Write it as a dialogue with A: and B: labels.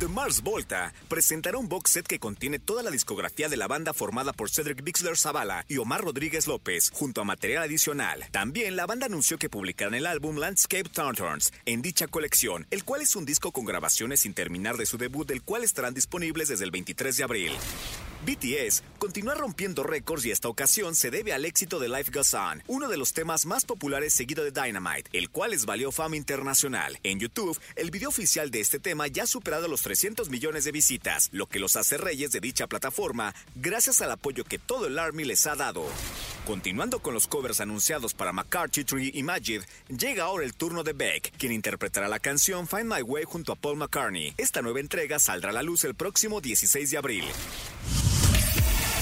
A: The Mars Volta presentará un box set que contiene toda la discografía de la banda formada por Cedric Bixler Zavala y Omar Rodríguez López, junto a material adicional. También la banda anunció que publicarán el álbum Landscape Turns en dicha colección, el cual es un disco con grabaciones sin terminar de su debut, del cual estarán disponibles desde el 23 de abril. BTS continúa rompiendo récords y esta ocasión se debe al éxito de Life Goes On, uno de los temas más populares seguido de Dynamite, el cual les valió fama internacional. En YouTube, el video oficial de este tema ya ha superado los 300 millones de visitas, lo que los hace reyes de dicha plataforma gracias al apoyo que todo el Army les ha dado. Continuando con los covers anunciados para McCarthy Tree y Majid, llega ahora el turno de Beck, quien interpretará la canción Find My Way junto a Paul McCartney. Esta nueva entrega saldrá a la luz el próximo 16 de abril.